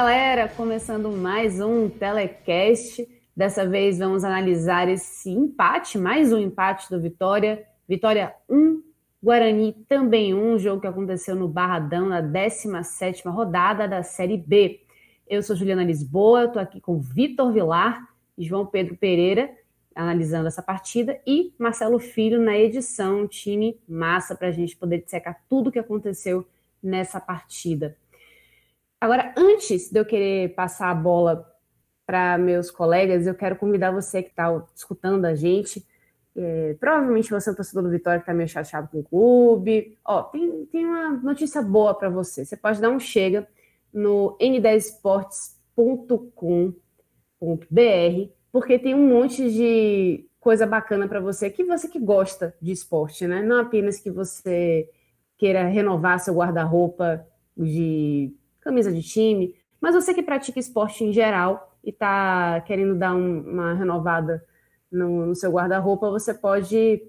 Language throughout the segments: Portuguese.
Galera, começando mais um telecast. Dessa vez vamos analisar esse empate, mais um empate do Vitória. Vitória 1, Guarani também 1, jogo que aconteceu no Barradão na 17ª rodada da Série B. Eu sou Juliana Lisboa, estou aqui com Vitor Vilar e João Pedro Pereira analisando essa partida e Marcelo Filho na edição, time massa para a gente poder dissecar tudo o que aconteceu nessa partida. Agora, antes de eu querer passar a bola para meus colegas, eu quero convidar você que está escutando a gente. É, provavelmente você é um torcedor do Vitória que está meio chateado com o clube. Ó, tem, tem uma notícia boa para você. Você pode dar um chega no n10esportes.com.br, porque tem um monte de coisa bacana para você, que você que gosta de esporte, né? Não apenas que você queira renovar seu guarda-roupa de camisa de time, mas você que pratica esporte em geral e está querendo dar um, uma renovada no, no seu guarda-roupa, você pode,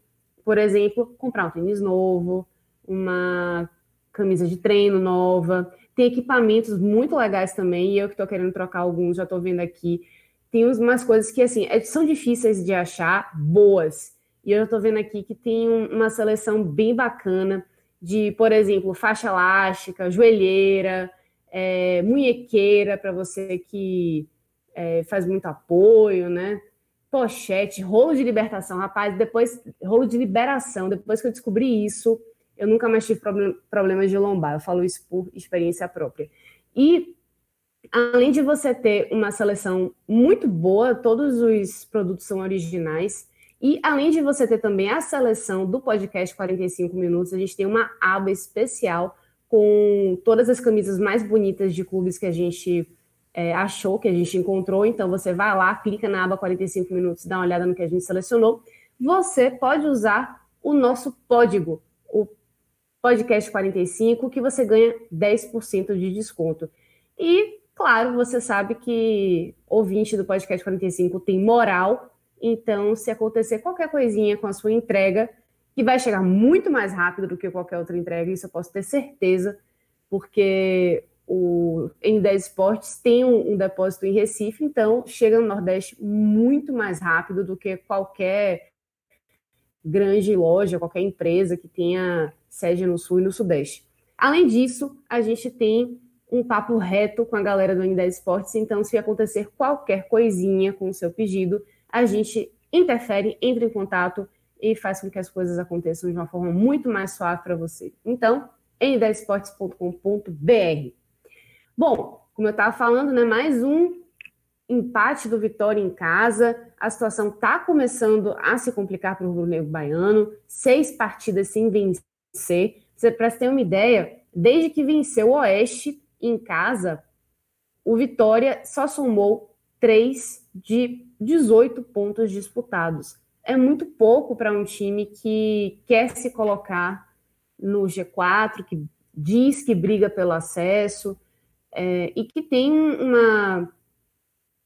por exemplo, comprar um tênis novo, uma camisa de treino nova. Tem equipamentos muito legais também, e eu que estou querendo trocar alguns, já estou vendo aqui. Tem umas coisas que, assim, é, são difíceis de achar, boas. E eu estou vendo aqui que tem uma seleção bem bacana de, por exemplo, faixa elástica, joelheira, é, munhequeira para você que é, faz muito apoio, né? Pochete, rolo de libertação, rapaz, depois, rolo de liberação, depois que eu descobri isso, eu nunca mais tive problem, problemas de lombar, eu falo isso por experiência própria. E além de você ter uma seleção muito boa, todos os produtos são originais, e além de você ter também a seleção do podcast 45 minutos, a gente tem uma aba especial com todas as camisas mais bonitas de clubes que a gente é, achou, que a gente encontrou. Então, você vai lá, clica na aba 45 minutos, dá uma olhada no que a gente selecionou. Você pode usar o nosso código, o podcast 45, que você ganha 10% de desconto. E, claro, você sabe que ouvinte do podcast 45 tem moral, então, se acontecer qualquer coisinha com a sua entrega, que vai chegar muito mais rápido do que qualquer outra entrega, isso eu posso ter certeza, porque o N10 Esportes tem um, um, depósito em Recife, então chega no Nordeste muito mais rápido do que qualquer grande loja, qualquer empresa que tenha sede no Sul e no Sudeste. Além disso, a gente tem um papo reto com a galera do N10 Esportes, então se acontecer qualquer coisinha com o seu pedido, a gente interfere, entra em contato e faz com que as coisas aconteçam de uma forma muito mais suave para você. Então, n10esportes.com.br. Bom, como eu estava falando, né, mais um empate do Vitória em casa. A situação está começando a se complicar para o Rubro Negro Baiano. Seis partidas sem vencer. Para você ter uma ideia, desde que venceu o Oeste em casa, o Vitória só somou três de 18 pontos disputados é muito pouco para um time que quer se colocar no G4, que diz que briga pelo acesso é, e que tem uma,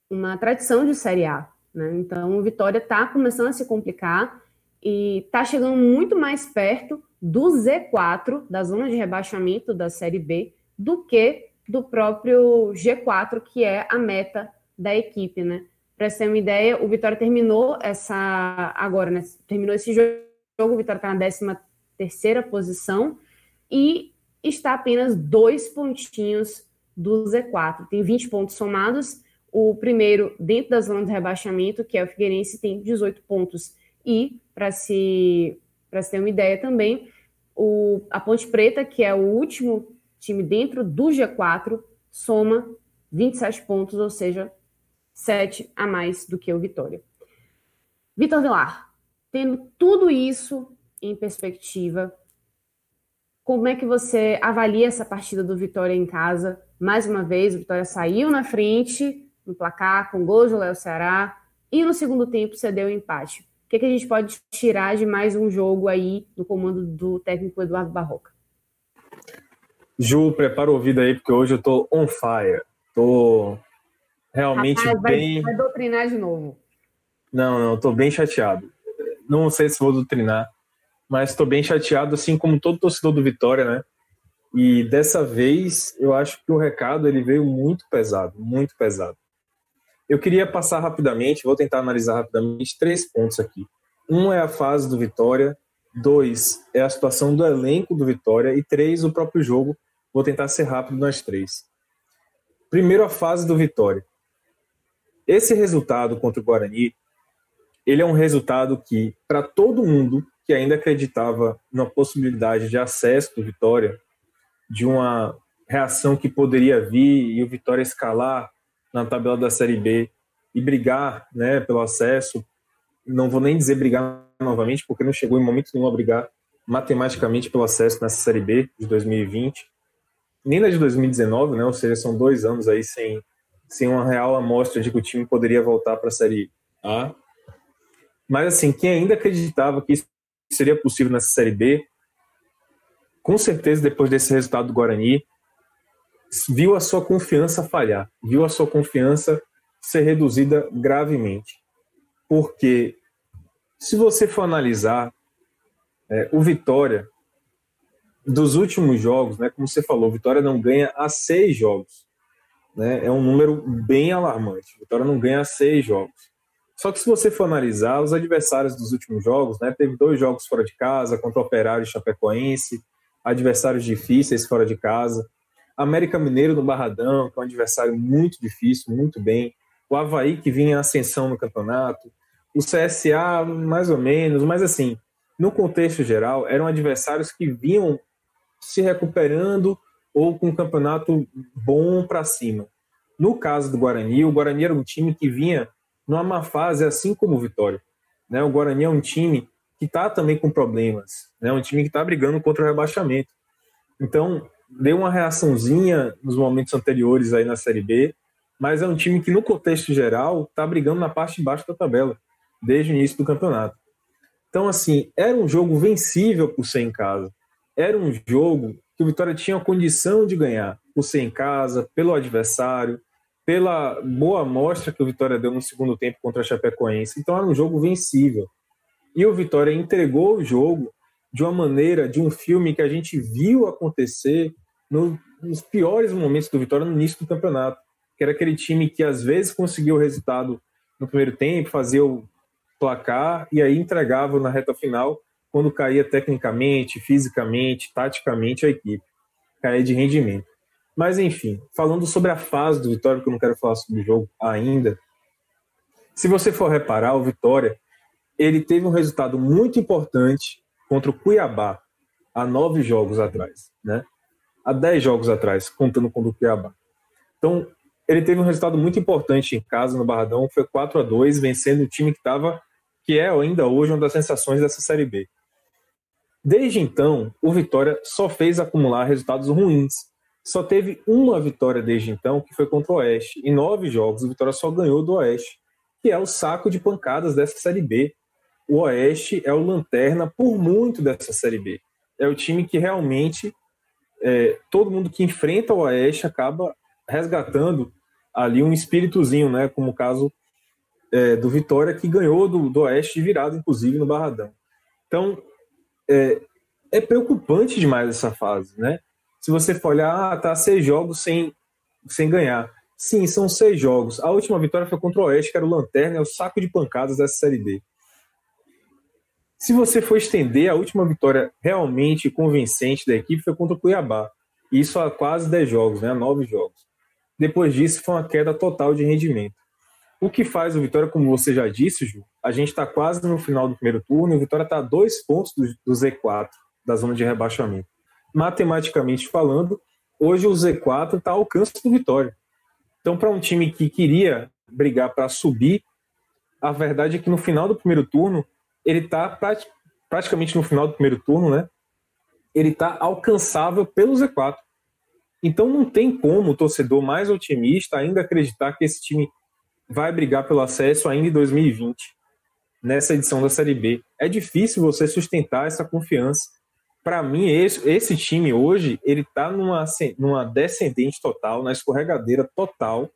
uma tradição de Série A. Né? Então, o Vitória está começando a se complicar e está chegando muito mais perto do Z4, da zona de rebaixamento da Série B, do que do próprio G4, que é a meta da equipe, né? Para você ter uma ideia, o Vitória terminou essa agora, né? Terminou esse jogo, o Vitória está na 13 terceira posição e está apenas dois pontinhos do Z4. Tem 20 pontos somados. O primeiro, dentro da zona de rebaixamento, que é o Figueirense, tem 18 pontos. E, para se, se ter uma ideia também, o, a Ponte Preta, que é o último time dentro do G4, soma 27 pontos, ou seja, 7 a mais do que o Vitória. Vitor Vilar, tendo tudo isso em perspectiva, como é que você avalia essa partida do Vitória em casa? Mais uma vez, o Vitória saiu na frente no placar com gols do Léo Ceará e no segundo tempo cedeu o empate. O que, é que a gente pode tirar de mais um jogo aí no comando do técnico Eduardo Barroca? Ju, prepara o ouvido aí, porque hoje eu tô on fire. Tô realmente Rapaz, bem. Vai, vai doutrinar de novo. Não, não, tô bem chateado. Não sei se vou doutrinar, mas estou bem chateado, assim como todo torcedor do Vitória, né? E dessa vez eu acho que o recado ele veio muito pesado, muito pesado. Eu queria passar rapidamente, vou tentar analisar rapidamente três pontos aqui. Um é a fase do Vitória, dois é a situação do elenco do Vitória e três o próprio jogo. Vou tentar ser rápido nas três. Primeiro a fase do Vitória. Esse resultado contra o Guarani, ele é um resultado que para todo mundo que ainda acreditava na possibilidade de acesso do Vitória, de uma reação que poderia vir e o Vitória escalar na tabela da Série B e brigar né, pelo acesso. Não vou nem dizer brigar novamente, porque não chegou em momento nenhum a brigar matematicamente pelo acesso nessa Série B de 2020, nem na de 2019, né, ou seja, são dois anos aí sem, sem uma real amostra de que o time poderia voltar para a Série A. Mas, assim, quem ainda acreditava que isso seria possível nessa Série B, com certeza, depois desse resultado do Guarani, viu a sua confiança falhar, viu a sua confiança ser reduzida gravemente. Porque, se você for analisar, é, o Vitória, dos últimos jogos, né, como você falou, o Vitória não ganha a seis jogos. Né, é um número bem alarmante. O Vitória não ganha seis jogos. Só que se você for analisar, os adversários dos últimos jogos, né, teve dois jogos fora de casa, contra o Operário e Chapecoense, adversários difíceis fora de casa. América Mineiro no Barradão, que é um adversário muito difícil, muito bem. O Havaí, que vinha em ascensão no campeonato. O CSA, mais ou menos, mas assim, no contexto geral, eram adversários que vinham se recuperando ou com um campeonato bom para cima. No caso do Guarani, o Guarani era um time que vinha numa má fase, assim como o Vitória. Né? O Guarani é um time que está também com problemas, né? um time que está brigando contra o rebaixamento. Então, deu uma reaçãozinha nos momentos anteriores aí na Série B, mas é um time que, no contexto geral, está brigando na parte de baixo da tabela, desde o início do campeonato. Então, assim, era um jogo vencível por ser em casa. Era um jogo o Vitória tinha a condição de ganhar, por ser em casa, pelo adversário, pela boa amostra que o Vitória deu no segundo tempo contra a Chapecoense. Então era um jogo vencível. E o Vitória entregou o jogo de uma maneira, de um filme que a gente viu acontecer no, nos piores momentos do Vitória no início do campeonato. Que era aquele time que às vezes conseguia o resultado no primeiro tempo, fazia o placar e aí entregava na reta final quando caía tecnicamente, fisicamente, taticamente a equipe. Caía de rendimento. Mas enfim, falando sobre a fase do Vitória, porque eu não quero falar sobre o jogo ainda. Se você for reparar, o Vitória ele teve um resultado muito importante contra o Cuiabá há nove jogos atrás, né? Há dez jogos atrás, contando com o Cuiabá. Então, ele teve um resultado muito importante em casa no Barradão, foi 4 a 2 vencendo o time que estava, que é ainda hoje uma das sensações dessa Série B. Desde então, o Vitória só fez acumular resultados ruins. Só teve uma vitória desde então, que foi contra o Oeste. Em nove jogos, o Vitória só ganhou do Oeste, que é o saco de pancadas dessa Série B. O Oeste é o lanterna por muito dessa Série B. É o time que realmente é, todo mundo que enfrenta o Oeste acaba resgatando ali um espíritozinho, né? Como o caso é, do Vitória, que ganhou do, do Oeste virado, inclusive, no Barradão. Então, é, é preocupante demais essa fase, né? Se você for olhar, ah, tá seis jogos sem, sem ganhar. Sim, são seis jogos. A última vitória foi contra o Oeste, que era o Lanterna, é o saco de pancadas dessa Série B. Se você for estender, a última vitória realmente convincente da equipe foi contra o Cuiabá. Isso há quase dez jogos, né? nove jogos. Depois disso, foi uma queda total de rendimento. O que faz o Vitória, como você já disse, Ju, a gente está quase no final do primeiro turno e o Vitória está a dois pontos do, do Z4. da zona de rebaixamento. Matematicamente falando, hoje o Z4 está ao alcance do Vitória. Então, para um time que queria brigar para subir, a verdade é que no final do primeiro turno, ele está praticamente no final do primeiro turno, né? Ele está alcançável pelo Z4. Então não tem como o torcedor mais otimista ainda acreditar que esse time vai brigar pelo acesso ainda em 2020, nessa edição da Série B. É difícil você sustentar essa confiança. Para mim, esse, esse, time hoje, ele está numa, numa descendente total, na escorregadeira total.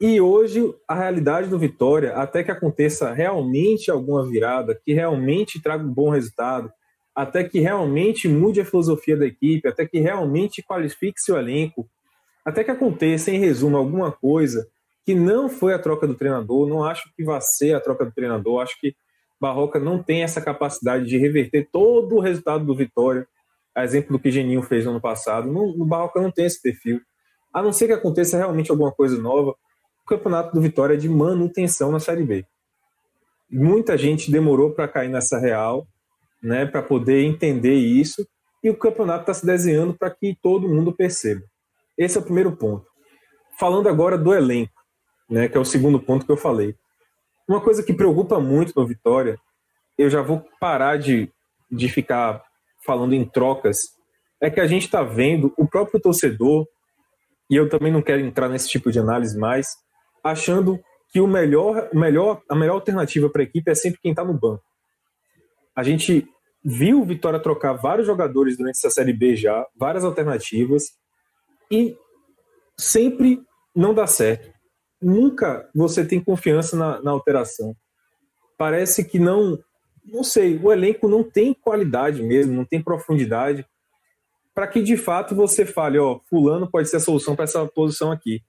E hoje, a realidade do Vitória, até que aconteça realmente alguma virada, que realmente traga um bom resultado, até que realmente mude a filosofia da equipe, até que realmente qualifique seu elenco, até que aconteça, em resumo, alguma coisa que não foi a troca do treinador, não acho que vai ser a troca do treinador, acho que Barroca não tem essa capacidade de reverter todo o resultado do Vitória, a exemplo do que Geninho fez no ano passado, no, Barroca não tem esse perfil, a não ser que aconteça realmente alguma coisa nova, o campeonato do Vitória é de manutenção na Série B. Muita gente demorou para cair nessa real, né, para poder entender isso, e o campeonato está se desenhando para que todo mundo perceba. Esse é o primeiro ponto. Falando agora do elenco, né, que é o segundo ponto que eu falei. Uma coisa que preocupa muito no Vitória, eu já vou parar de, de ficar falando em trocas, é que a gente está vendo o próprio torcedor, e eu também não quero entrar nesse tipo de análise mais, achando que o melhor, melhor, a melhor alternativa para a equipe é sempre quem está no banco. A gente viu o Vitória trocar vários jogadores durante essa Série B já, várias alternativas, e sempre não dá certo. Nunca você tem confiança na, na alteração. Parece que não, não sei, o elenco não tem qualidade mesmo, não tem profundidade para que de fato você fale, ó, fulano pode ser a solução para essa posição aqui.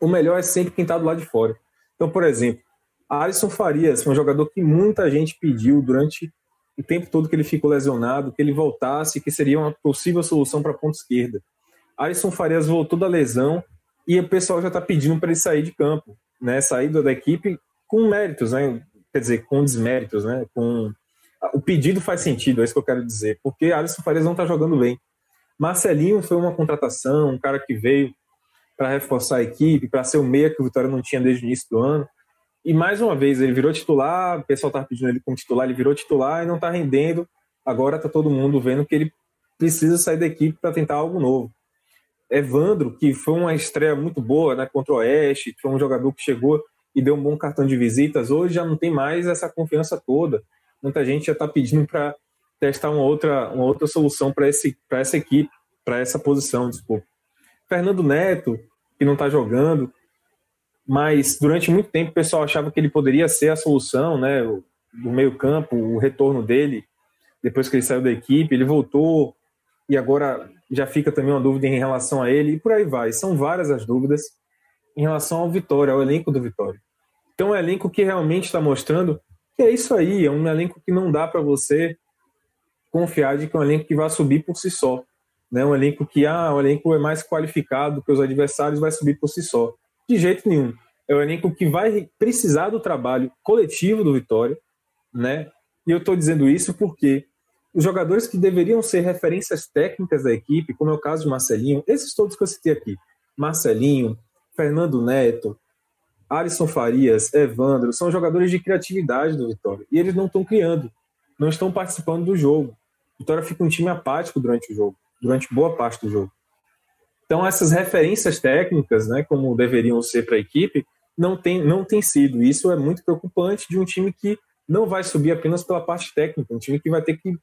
O melhor é sempre quem está do lado de fora. Então, por exemplo, Alisson Farias, um jogador que muita gente pediu durante o tempo todo que ele ficou lesionado, que ele voltasse, que seria uma possível solução para a ponta esquerda. Alisson Farias voltou da lesão e o pessoal já está pedindo para ele sair de campo, né? Sair da equipe com méritos, né? Quer dizer, com desméritos, né? Com o pedido faz sentido, é isso que eu quero dizer, porque Alisson Farias não está jogando bem. Marcelinho foi uma contratação, um cara que veio para reforçar a equipe, para ser o meia que o Vitória não tinha desde o início do ano. E mais uma vez, ele virou titular, o pessoal estava pedindo ele como titular, ele virou titular e não está rendendo. Agora está todo mundo vendo que ele precisa sair da equipe para tentar algo novo. Evandro, que foi uma estreia muito boa né, contra o Oeste, foi um jogador que chegou e deu um bom cartão de visitas, hoje já não tem mais essa confiança toda. Muita gente já está pedindo para testar uma outra, uma outra solução para essa equipe, para essa posição, desculpa. Fernando Neto, que não está jogando, mas durante muito tempo o pessoal achava que ele poderia ser a solução, né, do meio-campo, o retorno dele depois que ele saiu da equipe, ele voltou e agora já fica também uma dúvida em relação a ele e por aí vai. São várias as dúvidas em relação ao Vitória, ao elenco do Vitória. Então, é um elenco que realmente está mostrando que é isso aí, é um elenco que não dá para você confiar de que é um elenco que vai subir por si só. Né? Um elenco que ah, o elenco é mais qualificado que os adversários, vai subir por si só. De jeito nenhum. É um elenco que vai precisar do trabalho coletivo do Vitória, né? E eu estou dizendo isso porque os jogadores que deveriam ser referências técnicas da equipe, como é o caso de Marcelinho, esses todos que eu citei aqui, Marcelinho, Fernando Neto, Alisson Farias, Evandro, são jogadores de criatividade do Vitória. E eles não estão criando, não estão participando do jogo. Vitória fica um time apático durante o jogo, durante boa parte do jogo. Então, essas referências técnicas, né, como deveriam ser para a equipe, não tem, não tem sido. Isso é muito preocupante de um time que não vai subir apenas pela parte técnica, um time que vai ter que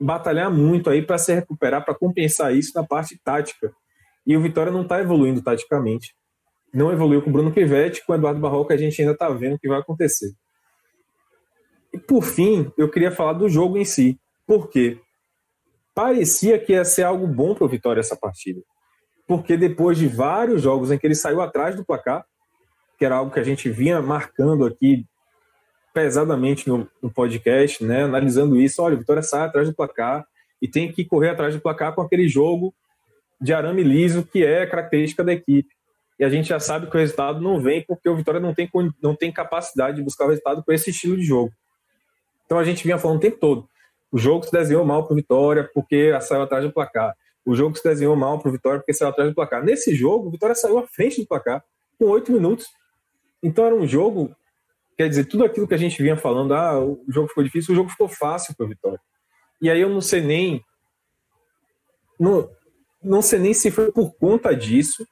batalhar muito aí para se recuperar, para compensar isso na parte tática. E o Vitória não está evoluindo taticamente. Não evoluiu com o Bruno Pivetti, com o Eduardo Barroca, a gente ainda está vendo o que vai acontecer. E por fim, eu queria falar do jogo em si. Por quê? Parecia que ia ser algo bom para o Vitória essa partida porque depois de vários jogos em que ele saiu atrás do placar, que era algo que a gente vinha marcando aqui pesadamente no, no podcast, né, analisando isso, olha, o Vitória sai atrás do placar e tem que correr atrás do placar com aquele jogo de arame liso que é característica da equipe. E a gente já sabe que o resultado não vem porque o Vitória não tem, não tem capacidade de buscar o resultado com esse estilo de jogo. Então a gente vinha falando o tempo todo. O jogo se desenhou mal para o Vitória porque saiu atrás do placar. O jogo se desenhou mal para o Vitória porque saiu atrás do placar. Nesse jogo, o Vitória saiu à frente do placar com oito minutos. Então era um jogo, quer dizer, tudo aquilo que a gente vinha falando, ah, o jogo ficou difícil, o jogo ficou fácil para o Vitória. E aí eu não sei nem. Não, não sei nem se foi por conta disso.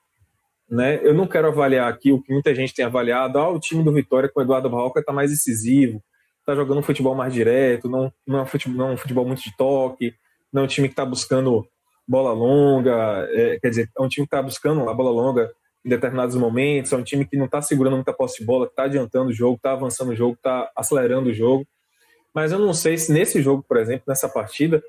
Né? Eu não quero avaliar aqui o que muita gente tem avaliado. Ah, o time do Vitória com o Eduardo Barroca está mais decisivo, está jogando um futebol mais direto, não, não, é um futebol, não é um futebol muito de toque, não é um time que está buscando bola longa, é, quer dizer, é um time que está buscando a bola longa em determinados momentos, é um time que não está segurando muita posse de bola, que está adiantando o jogo, está avançando o jogo, está acelerando o jogo. Mas eu não sei se nesse jogo, por exemplo, nessa partida,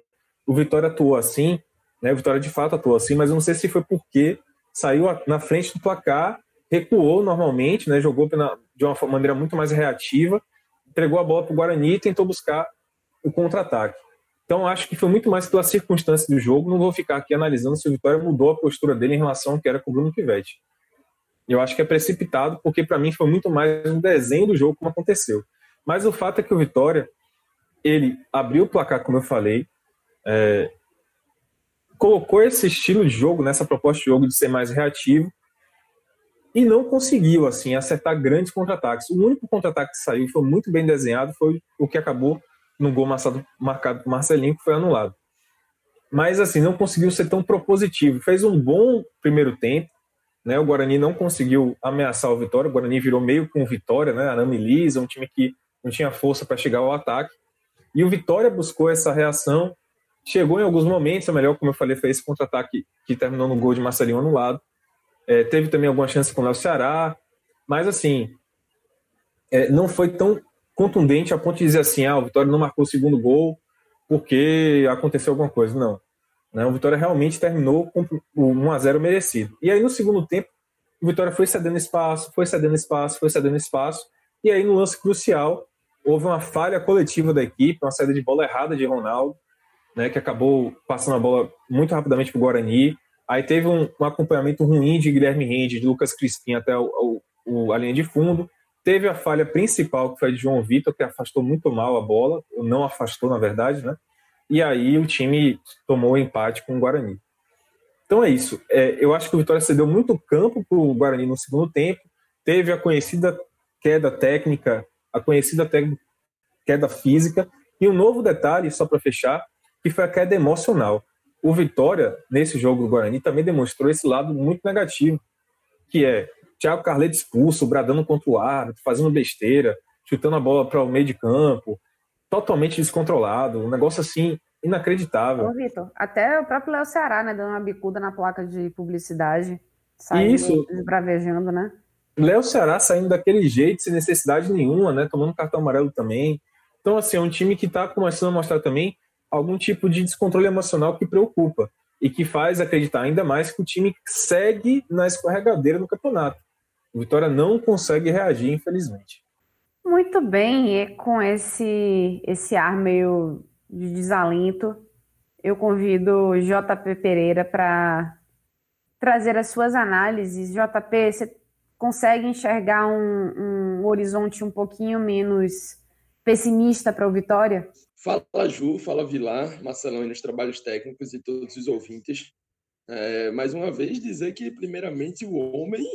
o Vitória atuou assim, né? O Vitória de fato atuou assim, mas eu não sei se foi porque saiu na frente do placar, recuou normalmente, né? Jogou de uma maneira muito mais reativa, entregou a bola para o Guarani e tentou buscar o contra-ataque. Então, acho que foi muito mais pela circunstância do jogo. Não vou ficar aqui analisando se o Vitória mudou a postura dele em relação ao que era com o Bruno Pivetti. Eu acho que é precipitado, porque para mim foi muito mais um desenho do jogo como aconteceu. Mas o fato é que o Vitória, ele abriu o placar, como eu falei, é, colocou esse estilo de jogo, nessa proposta de jogo de ser mais reativo, e não conseguiu assim acertar grandes contra-ataques. O único contra-ataque que saiu foi muito bem desenhado, foi o que acabou no gol marcado, marcado por Marcelinho, que foi anulado. Mas assim, não conseguiu ser tão propositivo. Fez um bom primeiro tempo, né? O Guarani não conseguiu ameaçar o Vitória. O Guarani virou meio com Vitória, né? Arame Lisa, um time que não tinha força para chegar ao ataque. E o Vitória buscou essa reação. Chegou em alguns momentos, é melhor, como eu falei, fez esse contra-ataque que terminou no gol de Marcelinho anulado. É, teve também alguma chance com o Léo Ceará. Mas, assim, é, não foi tão contundente a ponto de dizer assim: ah, o Vitória não marcou o segundo gol porque aconteceu alguma coisa. Não. Né? O Vitória realmente terminou com o 1x0 merecido. E aí, no segundo tempo, o Vitória foi cedendo espaço, foi cedendo espaço, foi cedendo espaço. E aí, no lance crucial, houve uma falha coletiva da equipe, uma saída de bola errada de Ronaldo, né, que acabou passando a bola muito rapidamente para o Guarani. Aí teve um, um, acompanhamento ruim de Guilherme Rende, de Lucas Crispim até o, o, a linha de fundo. Teve a falha principal, que foi de João Vitor, que afastou muito mal a bola, ou não afastou, na verdade, né? E aí o time tomou empate com o Guarani. Então é isso. É, eu acho que o Vitória cedeu muito campo para o Guarani no segundo tempo, teve a conhecida queda técnica, a conhecida queda física, e um novo detalhe, só para fechar, que foi a queda emocional. O Vitória, nesse jogo do Guarani, também demonstrou esse lado muito negativo, que é Thiago Carleto expulso, bradando contra o árbitro, fazendo besteira, chutando a bola para o meio de campo, totalmente descontrolado, um negócio assim inacreditável. Ô, Vitor, até o próprio Léo Ceará, né, dando uma bicuda na placa de publicidade, saindo Isso. desbravejando, né? Léo Ceará saindo daquele jeito, sem necessidade nenhuma, né, tomando cartão amarelo também. Então, assim, é um time que está começando a mostrar também algum tipo de descontrole emocional que preocupa e que faz acreditar ainda mais que o time segue na escorregadeira no campeonato. O Vitória não consegue reagir, infelizmente. Muito bem, e com esse, esse ar meio de desalento, eu convido JP Pereira para trazer as suas análises. JP, você consegue enxergar um, um horizonte um pouquinho menos pessimista para o Vitória? Fala Ju, fala Vilar, Marcelão e nos trabalhos técnicos e todos os ouvintes. É, mais uma vez dizer que primeiramente o homem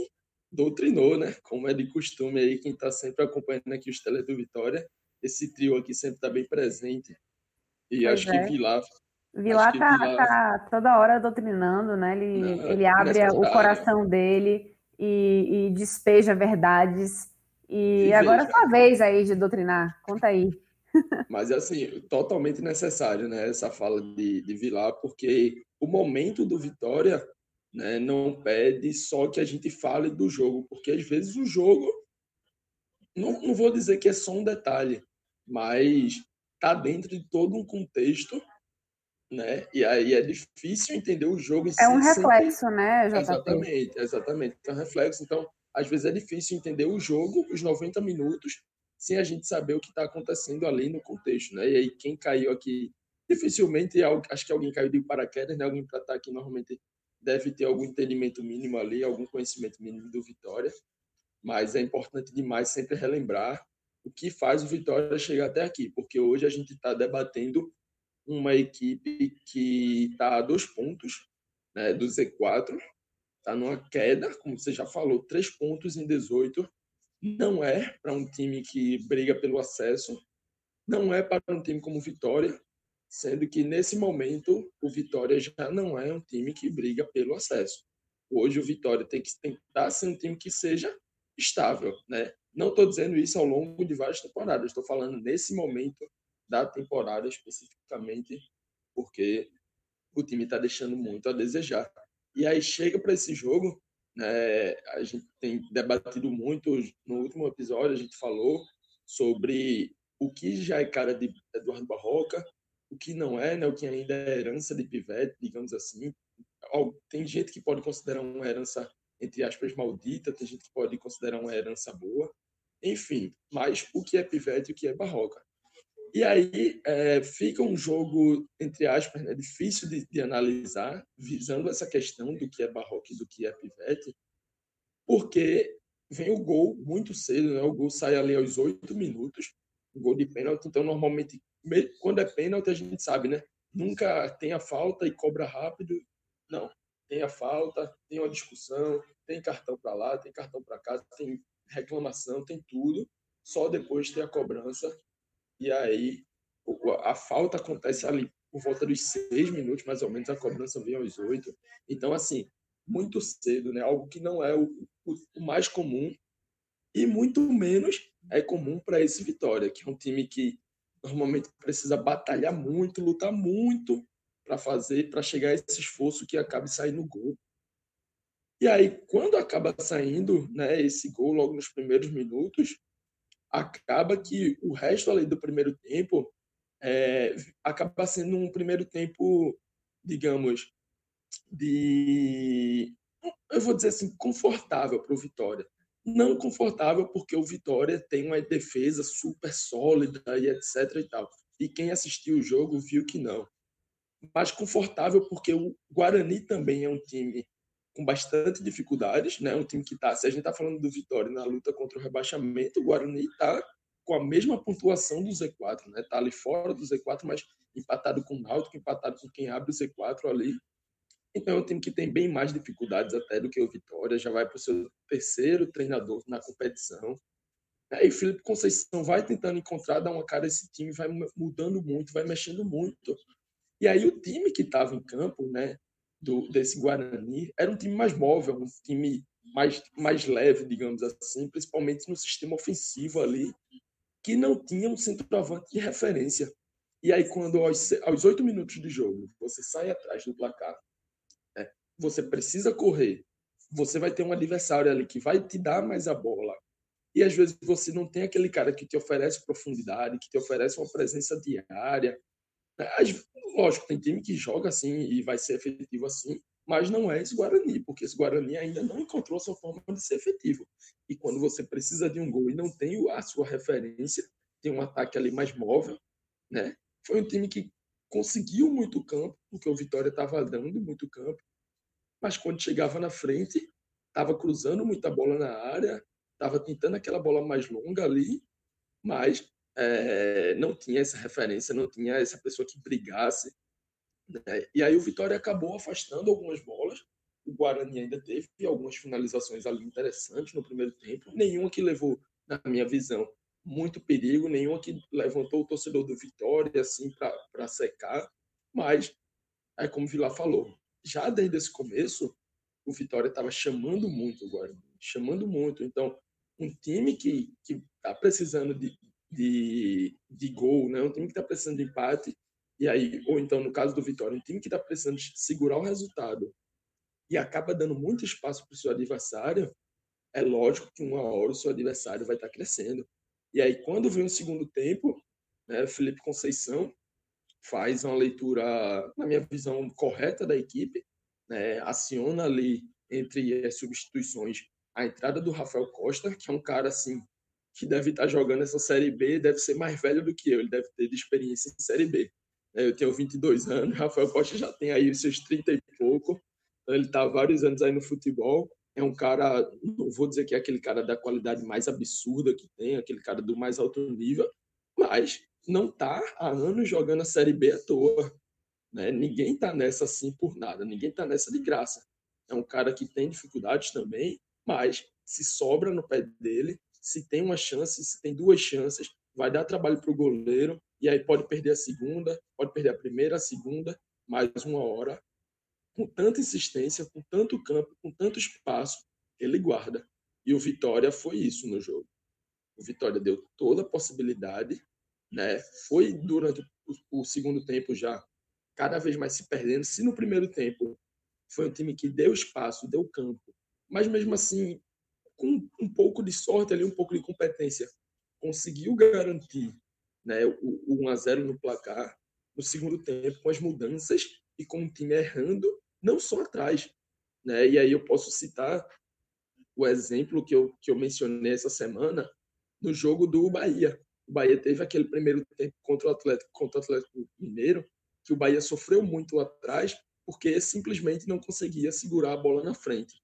doutrinou, né? Como é de costume aí, quem está sempre acompanhando aqui os teles do Vitória, esse trio aqui sempre está bem presente. E pois acho é. que Vilar. Vilar está Vilar... tá toda hora doutrinando, né? Ele, Não, ele abre o coração dele e, e despeja verdades. E, e agora é sua vez aí de doutrinar. Conta aí. Mas, assim, totalmente necessário, né? Essa fala de, de Vilar, porque o momento do Vitória né, não pede só que a gente fale do jogo, porque às vezes o jogo, não, não vou dizer que é só um detalhe, mas está dentro de todo um contexto, né? E aí é difícil entender o jogo. É um reflexo, né, JP? Exatamente, exatamente. É um reflexo. Então, às vezes é difícil entender o jogo, os 90 minutos, sem a gente saber o que está acontecendo ali no contexto, né? E aí quem caiu aqui, dificilmente, acho que alguém caiu de paraquedas, né? Alguém para estar tá aqui normalmente deve ter algum entendimento mínimo ali, algum conhecimento mínimo do Vitória, mas é importante demais sempre relembrar o que faz o Vitória chegar até aqui, porque hoje a gente está debatendo uma equipe que está a dois pontos né, do Z4, está numa queda, como você já falou, três pontos em 18. Não é para um time que briga pelo acesso, não é para um time como Vitória, sendo que nesse momento o Vitória já não é um time que briga pelo acesso. Hoje o Vitória tem que tentar ser um time que seja estável, né? Não estou dizendo isso ao longo de várias temporadas, estou falando nesse momento da temporada especificamente, porque o time está deixando muito a desejar. E aí chega para esse jogo, né, a gente tem debatido muito no último episódio, a gente falou sobre o que já é cara de Eduardo Barroca, o que não é, né, o que ainda é herança de Pivete, digamos assim. Tem gente que pode considerar uma herança, entre aspas, maldita, tem gente que pode considerar uma herança boa. Enfim, mas o que é Pivete e o que é Barroca. E aí é, fica um jogo, entre aspas, né, difícil de, de, analisar, visando essa questão do que é Barroca e do que é Pivete, porque vem o gol muito cedo, né? o gol sai ali aos oito minutos, um gol de pênalti, então normalmente, quando é pênalti, a gente sabe, né? Nunca tem a falta e cobra rápido, não. Tem a falta, tem uma discussão, tem cartão para lá, tem cartão para cá, tem reclamação, tem tudo, só depois tem a cobrança e aí a falta acontece ali por volta dos seis minutos, mais ou menos, a cobrança vem aos oito. Então, assim, muito cedo, né? Algo que não é o, o, o mais comum e muito menos é comum para esse Vitória, que é um time que normalmente precisa batalhar muito, lutar muito para fazer, para chegar a esse esforço que acabe saindo gol. E aí, quando acaba saindo né, esse gol logo nos primeiros minutos, acaba que o resto ali do primeiro tempo é, acaba sendo um primeiro tempo, digamos, de. Eu vou dizer assim, confortável para o Vitória. Não confortável porque o Vitória tem uma defesa super sólida e etc e tal. E quem assistiu o jogo viu que não. Mas confortável porque o Guarani também é um time com bastante dificuldades, né? Um time que está, se a gente está falando do Vitória na luta contra o rebaixamento, o Guarani está com a mesma pontuação do Z4, né? Tá ali fora do Z4, mas empatado com o Náutico, empatado com quem abre o Z4 ali. Então é um time que tem bem mais dificuldades até do que o Vitória, já vai para o seu terceiro treinador na competição. Aí o Felipe Conceição vai tentando encontrar, dar uma cara a esse time, vai mudando muito, vai mexendo muito. E aí o time que estava em campo, né, do, desse Guarani era um time mais móvel, um time mais, mais leve, digamos assim, principalmente no sistema ofensivo ali, que não tinha um centroavante de referência. E aí, quando aos oito minutos de jogo você sai atrás do placar, você precisa correr, você vai ter um adversário ali que vai te dar mais a bola. E às vezes você não tem aquele cara que te oferece profundidade, que te oferece uma presença diária, Lógico, tem time que joga assim e vai ser efetivo assim, mas não é esse Guarani, porque esse Guarani ainda não encontrou sua forma de ser efetivo. E quando você precisa de um gol e não tem a sua referência, tem um ataque ali mais móvel, né? Foi um time que conseguiu muito campo, porque o Vitória estava dando muito campo, mas quando chegava na frente, estava cruzando muita bola na área, estava tentando aquela bola mais longa ali, mas é, não tinha essa referência, não tinha essa pessoa que brigasse. Né? E aí o Vitória acabou afastando algumas bolas. O Guarani ainda teve algumas finalizações ali interessantes no primeiro tempo, nenhuma que levou, na minha visão, muito perigo, nenhuma que levantou o torcedor do Vitória assim para secar. Mas, é como o falou, já desde esse começo, o Vitória estava chamando muito o Guarani, chamando muito. Então, um time que está precisando de, de, de gol, né? um time que está precisando de empate, e aí, ou então, no caso do Vitória, um time que está precisando segurar o resultado e acaba dando muito espaço para o seu adversário, é lógico que uma hora o seu adversário vai estar tá crescendo. E aí, quando vem o segundo tempo, né, Felipe Conceição faz uma leitura, na minha visão, correta da equipe, né, aciona ali entre as substituições a entrada do Rafael Costa, que é um cara assim que deve estar jogando essa Série B deve ser mais velho do que eu, ele deve ter de experiência em Série B. É, eu tenho 22 anos, Rafael Costa já tem aí os seus 30 e pouco, então ele está vários anos aí no futebol. É um cara, não vou dizer que é aquele cara da qualidade mais absurda que tem, aquele cara do mais alto nível, mas não está há anos jogando a Série B à toa. Né? Ninguém está nessa assim por nada, ninguém está nessa de graça. É um cara que tem dificuldades também, mas se sobra no pé dele, se tem uma chance, se tem duas chances, vai dar trabalho para o goleiro, e aí pode perder a segunda, pode perder a primeira, a segunda, mais uma hora. Com tanta insistência, com tanto campo, com tanto espaço, ele guarda. E o Vitória foi isso no jogo. O Vitória deu toda a possibilidade, né? Foi durante o, o segundo tempo já cada vez mais se perdendo. Se no primeiro tempo foi um time que deu espaço, deu campo, mas mesmo assim, com um pouco de sorte ali, um pouco de competência, conseguiu garantir né, o, o 1 a 0 no placar no segundo tempo com as mudanças e com o time errando não só atrás, né? E aí eu posso citar o exemplo que eu, que eu mencionei essa semana no jogo do Bahia. O Bahia teve aquele primeiro tempo contra o Atlético, contra o Atlético Mineiro, que o Bahia sofreu muito atrás, porque simplesmente não conseguia segurar a bola na frente.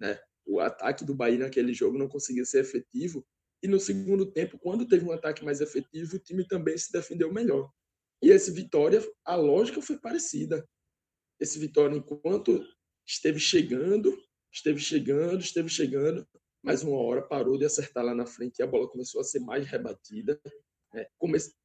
Né? O ataque do Bahia naquele jogo não conseguia ser efetivo. E no segundo tempo, quando teve um ataque mais efetivo, o time também se defendeu melhor. E esse Vitória, a lógica foi parecida. Esse Vitória, enquanto esteve chegando, esteve chegando, esteve chegando, mas uma hora parou de acertar lá na frente e a bola começou a ser mais rebatida. Né?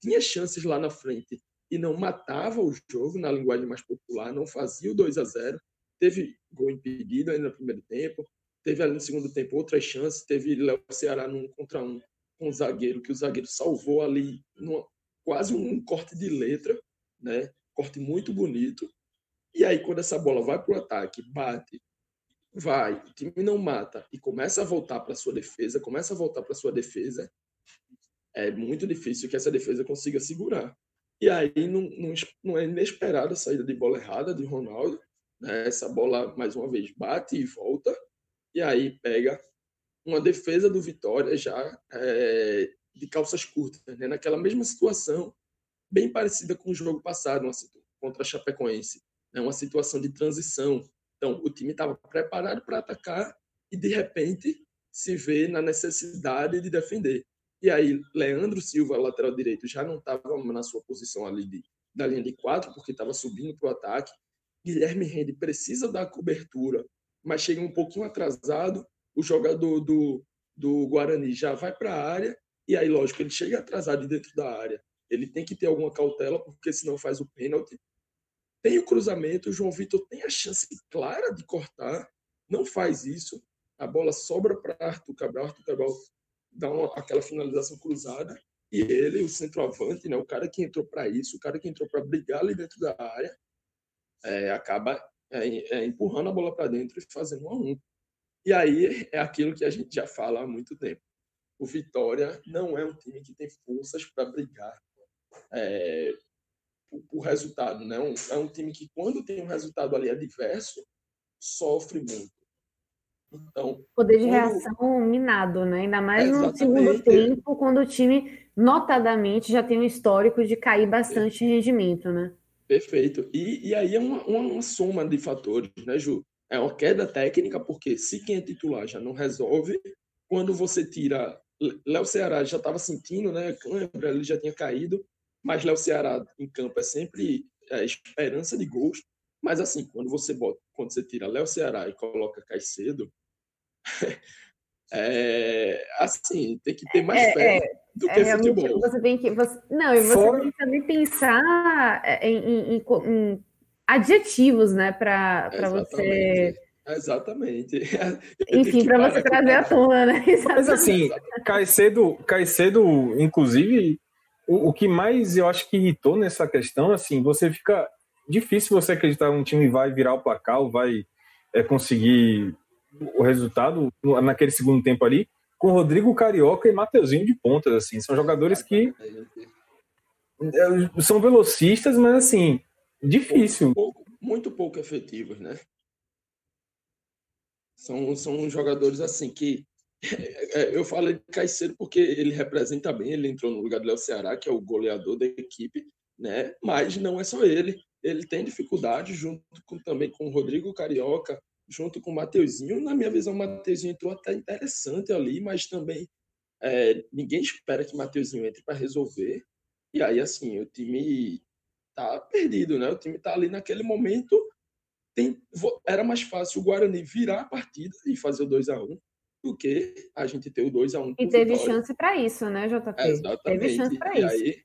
Tinha chances lá na frente e não matava o jogo, na linguagem mais popular, não fazia o 2 a 0 Teve gol impedido ainda no primeiro tempo, teve ali no segundo tempo outras chances, teve Léo Ceará num contra um com o zagueiro, que o zagueiro salvou ali numa, quase um corte de letra, né? corte muito bonito. E aí, quando essa bola vai para o ataque, bate, vai, o time não mata e começa a voltar para sua defesa, começa a voltar para sua defesa, é muito difícil que essa defesa consiga segurar. E aí não, não, não é inesperada a saída de bola errada de Ronaldo. Né? Essa bola, mais uma vez, bate e volta. E aí pega uma defesa do Vitória já é, de calças curtas, né? naquela mesma situação, bem parecida com o jogo passado, uma, contra a Chapecoense. Né? Uma situação de transição, então, o time estava preparado para atacar e, de repente, se vê na necessidade de defender. E aí, Leandro Silva, lateral direito, já não estava na sua posição ali de, da linha de quatro, porque estava subindo para o ataque. Guilherme Rende precisa dar cobertura, mas chega um pouquinho atrasado. O jogador do, do Guarani já vai para a área, e aí, lógico, ele chega atrasado dentro da área. Ele tem que ter alguma cautela, porque senão faz o pênalti tem o cruzamento, o João Vitor tem a chance clara de cortar, não faz isso, a bola sobra para Arthur Cabral, Arthur Cabral dá uma, aquela finalização cruzada, e ele, o centroavante, né, o cara que entrou para isso, o cara que entrou para brigar ali dentro da área, é, acaba é, é, empurrando a bola para dentro e fazendo um a um. E aí é aquilo que a gente já fala há muito tempo. O Vitória não é um time que tem forças para brigar é, o, resultado. Né? Um, é um time que, quando tem um resultado ali adverso, sofre muito. Então, poder de quando... reação minado, né? Ainda mais no segundo tempo, quando o time notadamente já tem um histórico de cair bastante em rendimento, né? Perfeito. E, e aí é uma, uma, uma, soma de fatores, né, Ju? É uma queda técnica, porque se quem é titular já não resolve, quando você tira. Léo Ceará já estava sentindo, né? Câmara, ele já tinha caído. Mas Léo Ceará em campo é sempre é, esperança de gols. Mas assim, quando você bota, quando você tira Léo Ceará e coloca Caicedo, é, assim, tem que ter mais é, fé é, do que é, futebol. Você tem que. Você, não, e você Fora... tem que também pensar é, em, em, em adjetivos, né, para você. Exatamente. Enfim, para você trazer à tona, né? Exatamente. Mas assim, Caicedo, Caicedo, inclusive, o, o que mais eu acho que irritou nessa questão, assim, você fica difícil você acreditar que um time vai virar o placar ou vai é, conseguir o resultado naquele segundo tempo ali com Rodrigo Carioca e Mateuzinho de pontas, assim, são jogadores que são velocistas, mas assim, difícil. Muito pouco, muito pouco efetivos, né? São, são jogadores assim que eu falo de Caicedo porque ele representa bem, ele entrou no lugar do Léo Ceará, que é o goleador da equipe, né? Mas não é só ele. Ele tem dificuldade junto com, também com o Rodrigo Carioca, junto com o Mateuzinho. Na minha visão, o Mateuzinho entrou até interessante ali, mas também é, ninguém espera que o Mateuzinho entre para resolver. E aí, assim, o time tá perdido, né? O time tá ali naquele momento. Tem, era mais fácil o Guarani virar a partida e fazer o 2 a 1 do que a gente ter o 2 a 1 E teve vitória. chance para isso, né, JP? É, exatamente. Teve chance para isso. Aí,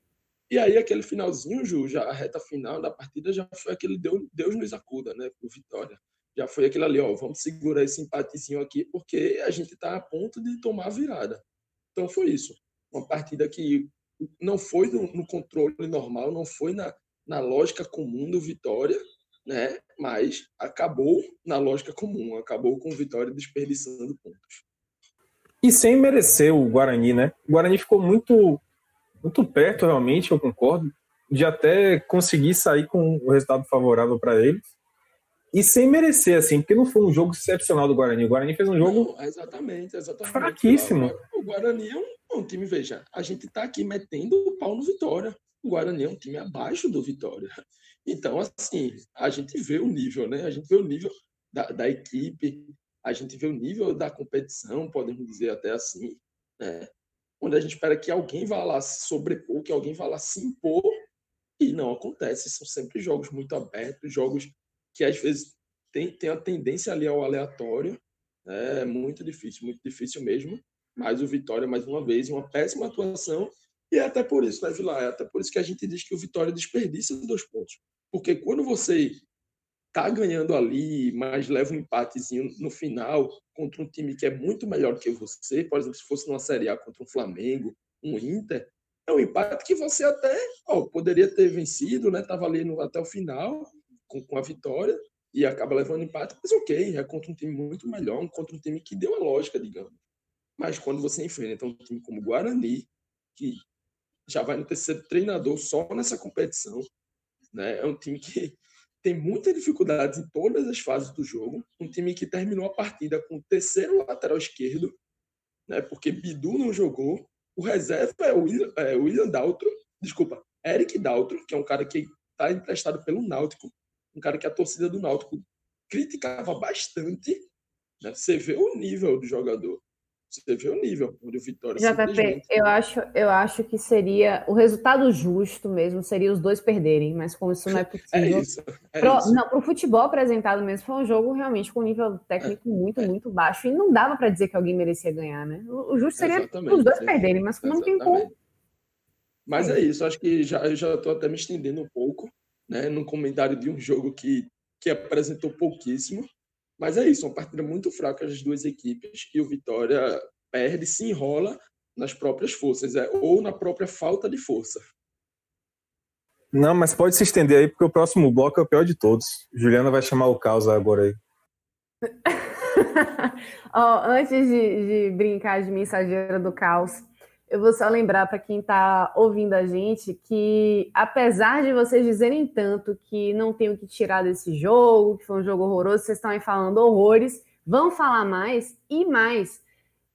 e aí, aquele finalzinho, Ju, já a reta final da partida já foi aquele Deus, Deus nos acuda, né, pro Vitória. Já foi aquilo ali, ó, vamos segurar esse empatezinho aqui, porque a gente tá a ponto de tomar a virada. Então foi isso. Uma partida que não foi no, no controle normal, não foi na, na lógica comum do Vitória, né? Mas acabou na lógica comum, acabou com o Vitória desperdiçando pontos. E sem merecer o Guarani, né? O Guarani ficou muito muito perto, realmente, eu concordo, de até conseguir sair com o resultado favorável para eles. E sem merecer, assim, porque não foi um jogo excepcional do Guarani. O Guarani fez um jogo. Não, exatamente, exatamente. Fraquíssimo. O Guarani é um, é um time, veja, a gente está aqui metendo o pau no Vitória. O Guarani é um time abaixo do Vitória. Então, assim, a gente vê o nível, né? A gente vê o nível da, da equipe, a gente vê o nível da competição, podemos dizer até assim, né? onde a gente espera que alguém vá lá se sobrepor, que alguém vá lá se impor, e não acontece. São sempre jogos muito abertos, jogos que às vezes tem, tem a tendência ali ao aleatório. Né? É muito difícil, muito difícil mesmo. Mas o Vitória, mais uma vez, uma péssima atuação. E é até por isso, né, Vila? É até por isso que a gente diz que o Vitória desperdiça dois pontos. Porque quando você tá ganhando ali, mas leva um empatezinho no final contra um time que é muito melhor que você, por exemplo, se fosse numa Série A contra um Flamengo, um Inter, é um empate que você até ó, poderia ter vencido, né? Tava ali no, até o final com, com a vitória e acaba levando empate, mas ok, é contra um time muito melhor, contra um time que deu a lógica, digamos. Mas quando você enfrenta um time como o Guarani, que já vai no terceiro treinador só nessa competição, né? É um time que tem muitas dificuldades em todas as fases do jogo. Um time que terminou a partida com o terceiro lateral esquerdo, né? Porque Bidu não jogou. O reserva é o William, é, William Daltro, desculpa, Eric Daltro, que é um cara que está emprestado pelo Náutico, um cara que a torcida do Náutico criticava bastante. Né? Você vê o nível do jogador. Você vê o nível onde o Vitória JP, eu acho, eu acho que seria o resultado justo mesmo, seria os dois perderem, mas como isso não é, é possível. É isso. É pro, isso. Não, para o futebol apresentado mesmo, foi um jogo realmente com nível técnico é, muito, é. muito baixo. E não dava para dizer que alguém merecia ganhar, né? O, o justo seria os dois perderem, mas como não tem como. Mas é isso, acho que já, eu já estou até me estendendo um pouco, né? Num comentário de um jogo que, que apresentou pouquíssimo. Mas é isso, uma partida muito fraca das duas equipes e o Vitória perde, se enrola nas próprias forças, é, ou na própria falta de força. Não, mas pode se estender aí, porque o próximo bloco é o pior de todos. Juliana vai chamar o caos agora aí. oh, antes de, de, brincar de mensageira do caos, eu vou só lembrar para quem está ouvindo a gente que, apesar de vocês dizerem tanto que não tem o que tirar desse jogo, que foi um jogo horroroso, vocês estão aí falando horrores, vão falar mais e mais.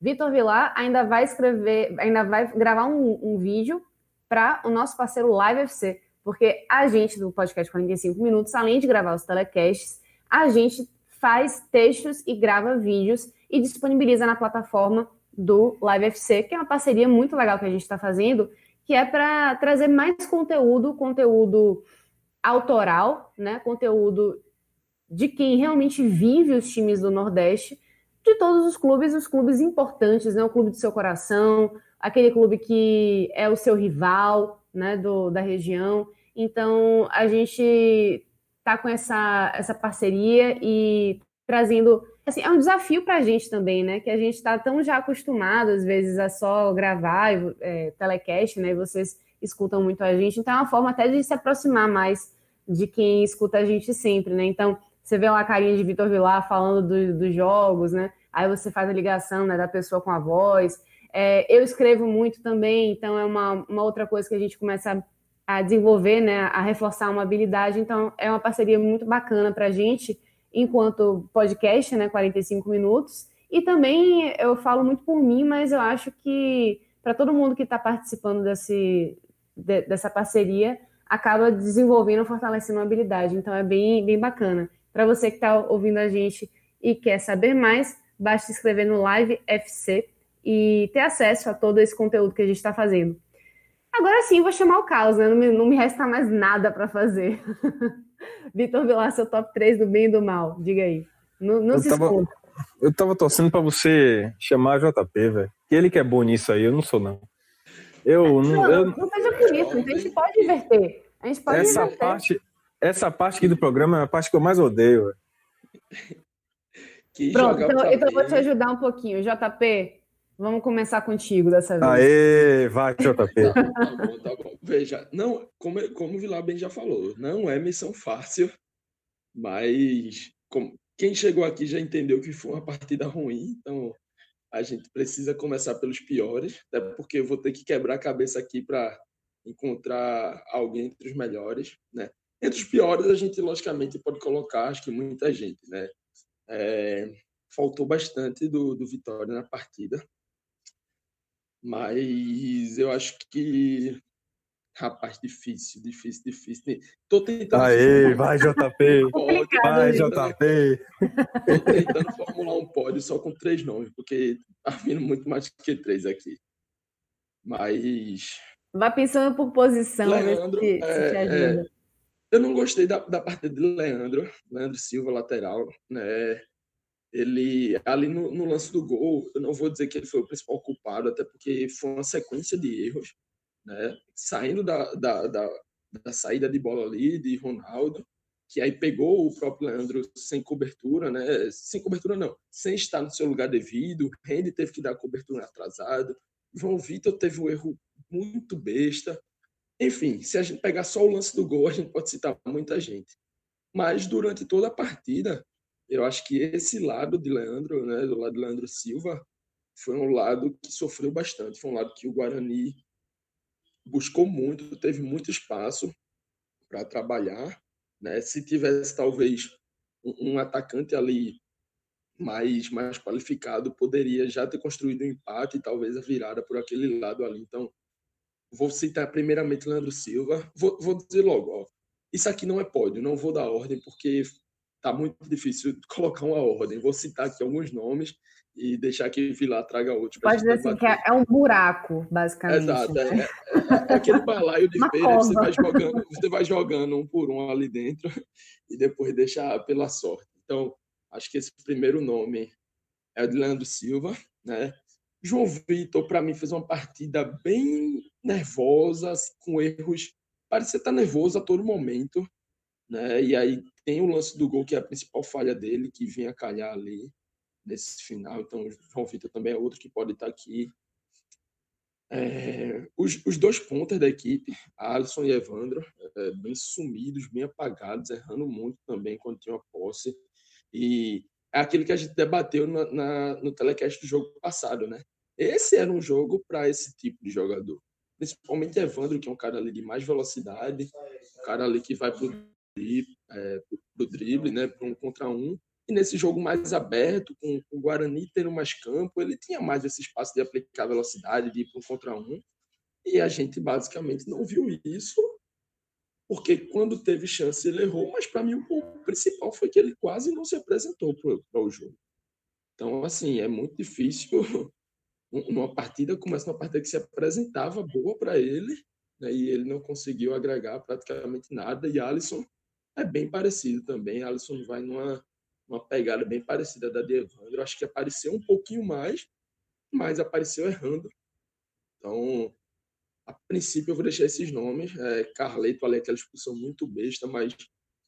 Vitor Vilar ainda vai escrever, ainda vai gravar um, um vídeo para o nosso parceiro Live FC, porque a gente do podcast 45 Minutos, além de gravar os telecasts, a gente faz textos e grava vídeos e disponibiliza na plataforma do Live FC, que é uma parceria muito legal que a gente está fazendo, que é para trazer mais conteúdo, conteúdo autoral, né? Conteúdo de quem realmente vive os times do Nordeste, de todos os clubes, os clubes importantes, né? O clube do seu coração, aquele clube que é o seu rival, né? Do, da região. Então a gente tá com essa, essa parceria e trazendo assim, é um desafio para a gente também, né? Que a gente está tão já acostumado, às vezes, a só gravar é, telecast, né? E vocês escutam muito a gente, então é uma forma até de se aproximar mais de quem escuta a gente sempre, né? Então, você vê lá a carinha de Vitor Vilar falando do, dos jogos, né? Aí você faz a ligação né, da pessoa com a voz. É, eu escrevo muito também, então é uma, uma outra coisa que a gente começa a, a desenvolver, né? A reforçar uma habilidade. Então, é uma parceria muito bacana para a gente enquanto podcast, né, 45 minutos. E também eu falo muito por mim, mas eu acho que para todo mundo que está participando desse, de, dessa parceria, acaba desenvolvendo, fortalecendo uma habilidade. Então é bem, bem bacana. Para você que está ouvindo a gente e quer saber mais, basta se inscrever no Live FC e ter acesso a todo esse conteúdo que a gente está fazendo. Agora sim, vou chamar o caos, né? Não me, não me resta mais nada para fazer. Vitor Vilar, seu top 3 do bem e do mal. Diga aí. Não, não se tava, esconda. Eu tava torcendo para você chamar JP, velho. Ele que é bom nisso aí, eu não sou, não. Eu não. Não, eu, não seja por isso, a gente pode inverter. A gente pode essa inverter. parte, essa parte aqui do programa é a parte que eu mais odeio. velho. Pronto, então, então eu vou te ajudar um pouquinho. JP, vamos começar contigo dessa vez. Aê, vai, JP. Tá, tá bom, tá bom. Veja, não, como, como o Vilar bem já falou, não é missão fácil, mas como- quem chegou aqui já entendeu que foi uma partida ruim, então a gente precisa começar pelos piores, até porque eu vou ter que quebrar a cabeça aqui para encontrar alguém entre os melhores, né? Entre os piores, a gente logicamente pode colocar, acho que muita gente, né? É, faltou bastante do, do Vitória na partida, mas eu acho que Rapaz, difícil, difícil, difícil. Tô tentando. Aê, vai, JP. Pódio, Vai? JP. Tô tentando formular um pódio só com três nomes, porque tá vindo muito mais que três aqui. Mas Vai pensando por posição, Leandro, se, se é, te ajuda. eu não gostei da, da partida de Leandro, Leandro Silva, lateral, né? Ele, ali no, no lance do gol, eu não vou dizer que ele foi o principal culpado, até porque foi uma sequência de erros, né? Saindo da, da, da, da saída de bola ali de Ronaldo, que aí pegou o próprio Leandro sem cobertura, né? Sem cobertura não, sem estar no seu lugar devido. Rende teve que dar cobertura atrasado. João Vitor teve um erro muito besta. Enfim, se a gente pegar só o lance do gol, a gente pode citar muita gente. Mas durante toda a partida, eu acho que esse lado de Leandro, né, do lado de Leandro Silva, foi um lado que sofreu bastante. Foi um lado que o Guarani buscou muito, teve muito espaço para trabalhar. Né? Se tivesse talvez um, um atacante ali mais mais qualificado, poderia já ter construído um empate e talvez a virada por aquele lado ali. Então, vou citar primeiramente Leandro Silva. Vou, vou dizer logo, ó, isso aqui não é pódio, não vou dar ordem porque tá muito difícil colocar uma ordem. Vou citar aqui alguns nomes e deixar que Vilar traga outros. Pode dizer assim, que é, é um buraco, basicamente. Exato, é, é- é aquele balaio de feira, você vai, jogando, você vai jogando um por um ali dentro e depois deixa pela sorte. Então, acho que esse primeiro nome é o de Leandro Silva, né? João Vitor, para mim, fez uma partida bem nervosa, com erros. Parecia estar nervoso a todo momento, né? E aí tem o lance do gol, que é a principal falha dele, que vinha calhar ali nesse final. Então, o João Vitor também é outro que pode estar aqui. É, os, os dois pontas da equipe, Alisson e Evandro, é, bem sumidos, bem apagados, errando muito também quando tinham a posse. E é aquilo que a gente debateu na, na- no telecast do jogo passado, né? Esse era um jogo para esse tipo de jogador. Principalmente Evandro, que é um cara ali de mais velocidade, um cara ali que vai pro drible, é, drible né? Para um contra um. E nesse jogo mais aberto, com, com o Guarani tendo mais campo, ele tinha mais esse espaço de aplicar velocidade, de ir para um contra um. E a gente basicamente não viu isso, porque quando teve chance ele errou, mas para mim o principal foi que ele quase não se apresentou para o jogo. Então, assim, é muito difícil um- numa partida, começa uma partida que se apresentava boa para ele, né, e ele não conseguiu agregar praticamente nada. E Alisson é bem parecido também. Alisson vai numa uma pegada bem parecida da de Evandro. Acho que apareceu um pouquinho mais, mas apareceu errando. Então, a princípio, eu vou deixar esses nomes. É, Carleto ali, aquela expulsão muito besta, mas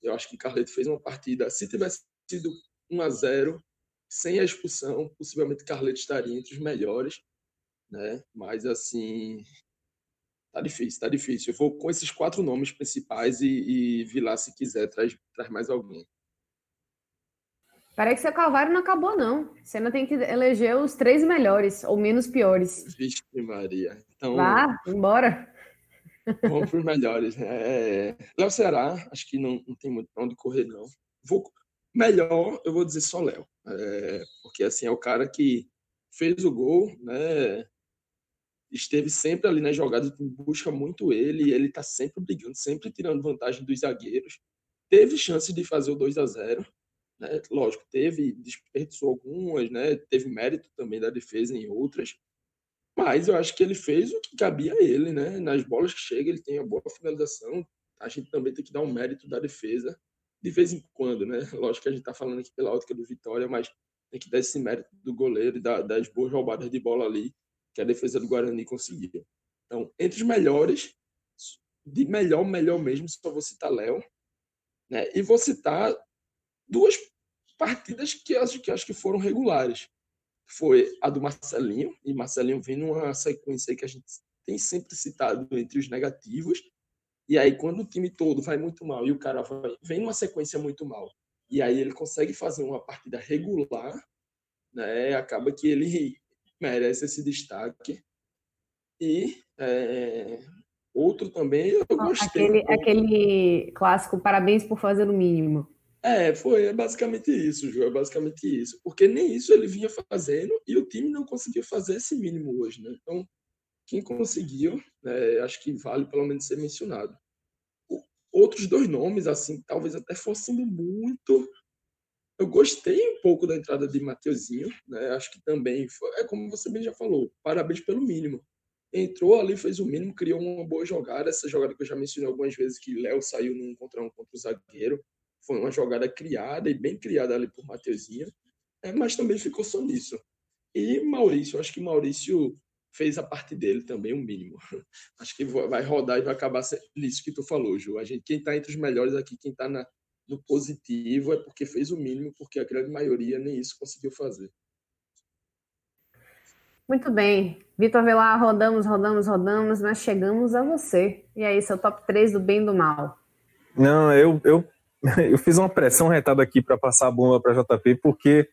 eu acho que Carleto fez uma partida. Se tivesse sido 1 a 0 sem a expulsão, possivelmente Carleto estaria entre os melhores, né? Mas assim, tá difícil, tá difícil. Eu vou com esses quatro nomes principais e, e Vilar, se quiser, traz, traz mais alguém. Peraí que seu calvário não acabou, não. Você ainda tem que eleger os três melhores, ou menos piores. Vixe, Maria. Então, Vá, embora. vamos para os melhores. É, Léo Ceará, acho que não, não tem muito para onde correr, não. Vou, melhor, eu vou dizer só Léo. É, porque, assim, é o cara que fez o gol, né? Esteve sempre ali nas jogadas, busca muito ele, ele está sempre brigando, sempre tirando vantagem dos zagueiros. Teve chance de fazer o 2 a 0 né? Lógico, teve, desperdiçou algumas, né? Teve mérito também da defesa em outras. Mas eu acho que ele fez o que cabia a ele, né? Nas bolas que chega, ele tem a boa finalização. A gente também tem que dar um mérito da defesa, de vez em quando, né? Lógico que a gente está falando aqui pela ótica do Vitória, mas tem que dar esse mérito do goleiro das boas roubadas de bola ali que a defesa do Guarani conseguiu. Então, entre os melhores, de melhor, melhor mesmo, só vou citar Léo, né? E vou citar duas partidas que acho que acho que foram regulares. Foi a do Marcelinho, e Marcelinho vem numa sequência que a gente tem sempre citado entre os negativos. E aí, quando o time todo vai muito mal e o cara vai, vem numa sequência muito mal, e aí ele consegue fazer uma partida regular, né? Acaba que ele merece esse destaque. E é, outro também eu gostei. Aquele, aquele clássico, parabéns por fazer o mínimo. É, foi é basicamente isso, Ju, é basicamente isso. Porque nem isso ele vinha fazendo e o time não conseguiu fazer esse mínimo hoje, né? Então, quem conseguiu, né, acho que vale pelo menos ser mencionado. Outros dois nomes, assim, talvez até forçando muito. Eu gostei um pouco da entrada de Mateuzinho, né? Acho que também foi, é como você bem já falou, parabéns pelo mínimo. Entrou ali, fez o mínimo, criou uma boa jogada. Essa jogada que eu já mencionei algumas vezes, que Léo saiu num contra um contra o zagueiro. Foi uma jogada criada e bem criada ali por Mateuzinho, é, mas também ficou só nisso. E Maurício, acho que Maurício fez a parte dele também, o um mínimo. Acho que vai rodar e vai acabar nisso que tu falou, Ju. A gente, quem está entre os melhores aqui, quem está no positivo, é porque fez o mínimo, porque a grande maioria nem isso conseguiu fazer. Muito bem. Vitor Velar, rodamos, rodamos, rodamos, mas chegamos a você. E aí, seu top 3 do bem e do mal? Não, eu, eu, eu fiz uma pressão retada aqui para passar a bomba para JP, porque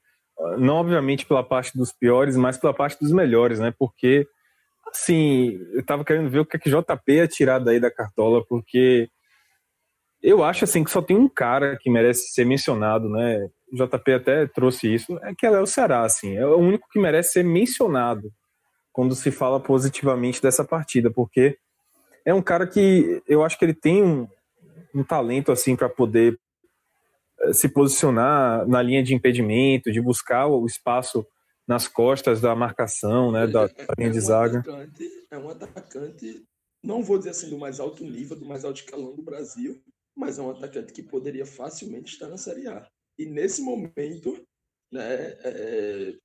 não obviamente pela parte dos piores, mas pela parte dos melhores, né? Porque, assim, eu tava querendo ver o que é que JP ia tirar daí da cartola, porque eu acho, assim, que só tem um cara que merece ser mencionado, né? O JP até trouxe isso, é que é o Ceará, assim, é o único que merece ser mencionado quando se fala positivamente dessa partida, porque é um cara que eu acho que ele tem um, um talento, assim, para poder se posicionar na linha de impedimento, de buscar o espaço nas costas da marcação, né, da, é, linha de zaga. Atacante, é um atacante, não vou dizer assim do mais alto nível, do mais alto escalão do Brasil, mas é um atacante que poderia facilmente estar na Série A. E nesse momento, né, é,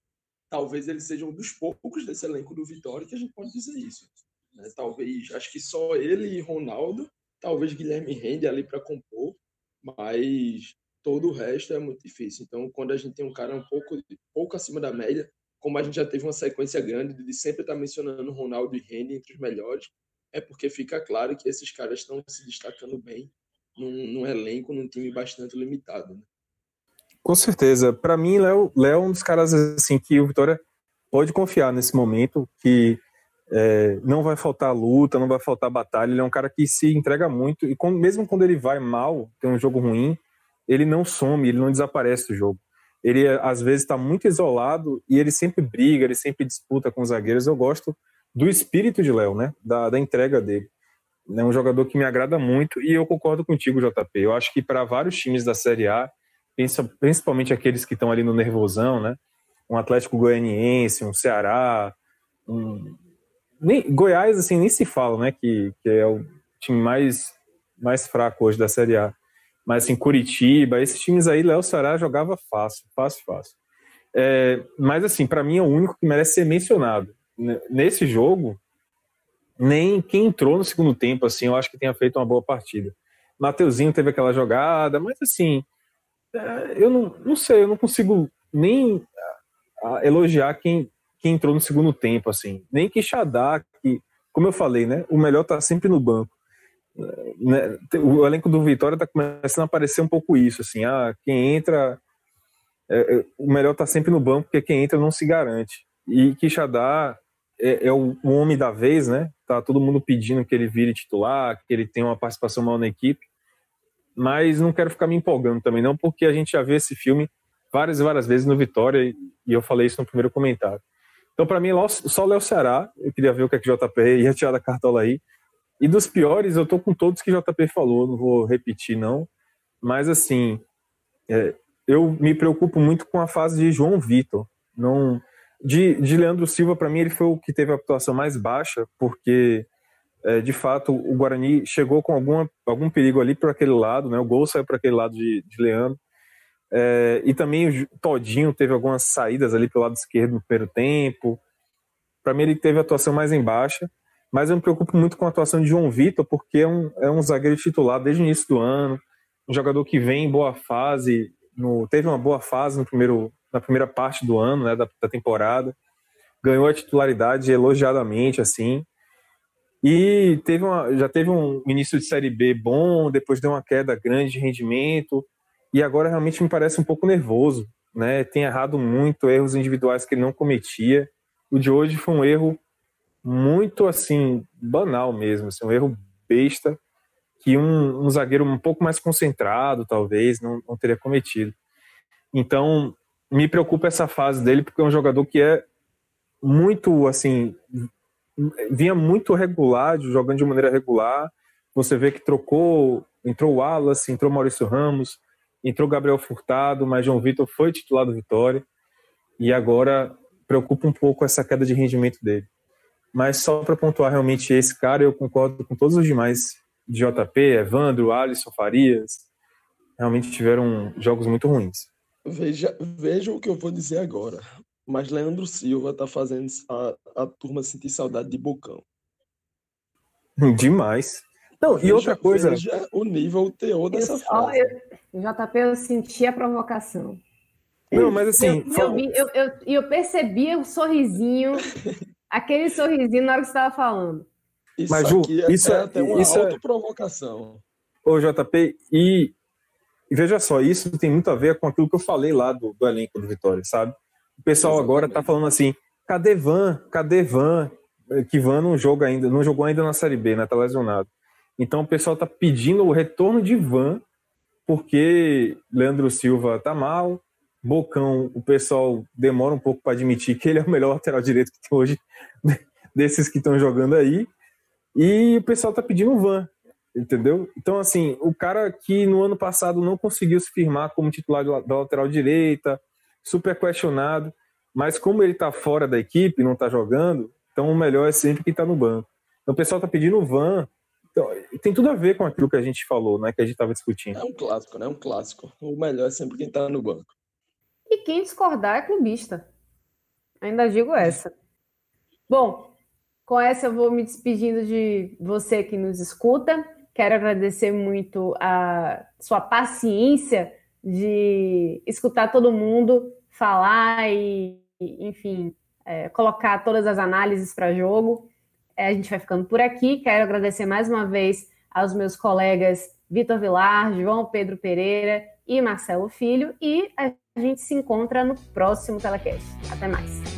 talvez ele seja um dos poucos desse elenco do Vitória que a gente pode dizer isso. Né? Talvez, acho que só ele e Ronaldo, talvez Guilherme rende ali para compor, mas todo o resto é muito difícil. Então, quando a gente tem um cara um pouco, pouco acima da média, como a gente já teve uma sequência grande de sempre estar mencionando Ronaldo e Reni entre os melhores, é porque fica claro que esses caras estão se destacando bem num, num elenco, num time bastante limitado. Né? Com certeza. Para mim, Léo, é um dos caras assim que o Vitória pode confiar nesse momento, que é, não vai faltar luta, não vai faltar batalha. Ele é um cara que se entrega muito e quando, mesmo quando ele vai mal, tem um jogo ruim, ele não some, ele não desaparece do jogo. Ele às vezes está muito isolado e ele sempre briga, ele sempre disputa com os zagueiros. Eu gosto do espírito de Léo, né? Da, da entrega dele. É um jogador que me agrada muito e eu concordo contigo, JP. Eu acho que para vários times da Série A, principalmente aqueles que estão ali no nervosão, né? Um Atlético Goianiense, um Ceará, um... Nem, Goiás, assim, nem se fala, né? Que, que é o time mais, mais fraco hoje da Série A mas assim, Curitiba, esses times aí, Léo Ceará jogava fácil, fácil, fácil. É, mas assim, para mim é o único que merece ser mencionado. Nesse jogo, nem quem entrou no segundo tempo, assim, eu acho que tenha feito uma boa partida. Mateuzinho teve aquela jogada, mas assim, é, eu não, não sei, eu não consigo nem elogiar quem, quem entrou no segundo tempo, assim. Nem que Xadá, que, como eu falei, né, o melhor tá sempre no banco né, o elenco do Vitória está começando a aparecer um pouco isso, assim, ah, quem entra, é, é, o melhor está sempre no banco, porque quem entra não se garante. E Quixadá é, é o, o, homem da vez, né? Tá todo mundo pedindo que ele vire titular, que ele tenha uma participação maior na equipe, mas não quero ficar me empolgando também não, porque a gente já vê esse filme várias e várias vezes no Vitória, e eu falei isso no primeiro comentário. Então, para mim, só Léo Ceará, eu queria ver o que é que o JP ia tirar da cartola aí, e dos piores, eu tô com todos que JP falou, não vou repetir, não. Mas, assim, é, eu me preocupo muito com a fase de João Vitor. Não, De, de Leandro Silva, para mim, ele foi o que teve a atuação mais baixa, porque, é, de fato, o Guarani chegou com alguma, algum perigo ali para aquele lado, né? O gol saiu para aquele lado de, de Leandro. É, e também o Todinho teve algumas saídas ali pelo lado esquerdo no primeiro tempo. Para mim, ele teve a atuação mais em baixa. Mas eu me preocupo muito com a atuação de João Vitor, porque é um, é um zagueiro titular desde o início do ano, um jogador que vem em boa fase, no, teve uma boa fase no primeiro, na primeira parte do ano, né, da, da temporada, ganhou a titularidade elogiadamente, assim, e teve uma, já teve um início de Série B bom, depois deu uma queda grande de rendimento, e agora realmente me parece um pouco nervoso, né? Tem errado muito, erros individuais que ele não cometia. O de hoje foi um erro muito assim banal mesmo, assim, um erro besta que um, um zagueiro um pouco mais concentrado talvez não, não, teria cometido. Então me preocupa essa fase dele porque é um jogador que é muito assim vinha muito regular, jogando de maneira regular. Você vê que trocou, entrou o Wallace, entrou Maurício Ramos, entrou Gabriel Furtado, mas João Vitor foi titular do Vitória e agora preocupa um pouco essa queda de rendimento dele. Mas só para pontuar realmente esse cara, eu concordo com todos os demais de JP, Evandro, Alisson, Farias, realmente tiveram jogos muito ruins. Veja, veja o que eu vou dizer agora. Mas Leandro Silva tá fazendo a, a turma sentir saudade de Bocão. Demais. Não, veja, e outra coisa. Veja o nível, o teor dessa eu, frase. Eu, JP, eu senti a provocação. Não, mas assim. Eu, eu, vi, eu, eu, eu percebi o sorrisinho Aquele sorrisinho na hora que você estava falando. Isso Mas, Ju, é, isso é até uma isso é... provocação. Ô, JP, e, e, veja só, isso tem muito a ver com aquilo que eu falei lá do, do elenco do Vitória, sabe? O pessoal Exatamente. agora tá falando assim, cadê Van? Cadê Van? Que Van não joga ainda, não jogou ainda na Série B, né? Tá lesionado. Então o pessoal tá pedindo o retorno de Van, porque Leandro Silva tá mal, Bocão, o pessoal demora um pouco para admitir que ele é o melhor lateral direito que tem hoje, desses que estão jogando aí. E o pessoal tá pedindo o Van, entendeu? Então, assim, o cara que no ano passado não conseguiu se firmar como titular da lateral direita, super questionado, mas como ele tá fora da equipe, não tá jogando, então o melhor é sempre quem tá no banco. Então o pessoal tá pedindo o Van, então, tem tudo a ver com aquilo que a gente falou, né? Que a gente estava discutindo. É um clássico, né? É um clássico. O melhor é sempre quem está no banco. E quem discordar é clubista. Ainda digo essa. Bom, com essa eu vou me despedindo de você que nos escuta. Quero agradecer muito a sua paciência de escutar todo mundo falar e, enfim, é, colocar todas as análises para jogo. É, a gente vai ficando por aqui. Quero agradecer mais uma vez aos meus colegas Vitor Vilar, João Pedro Pereira e Marcelo Filho. E a gente se encontra no próximo telecast. Até mais.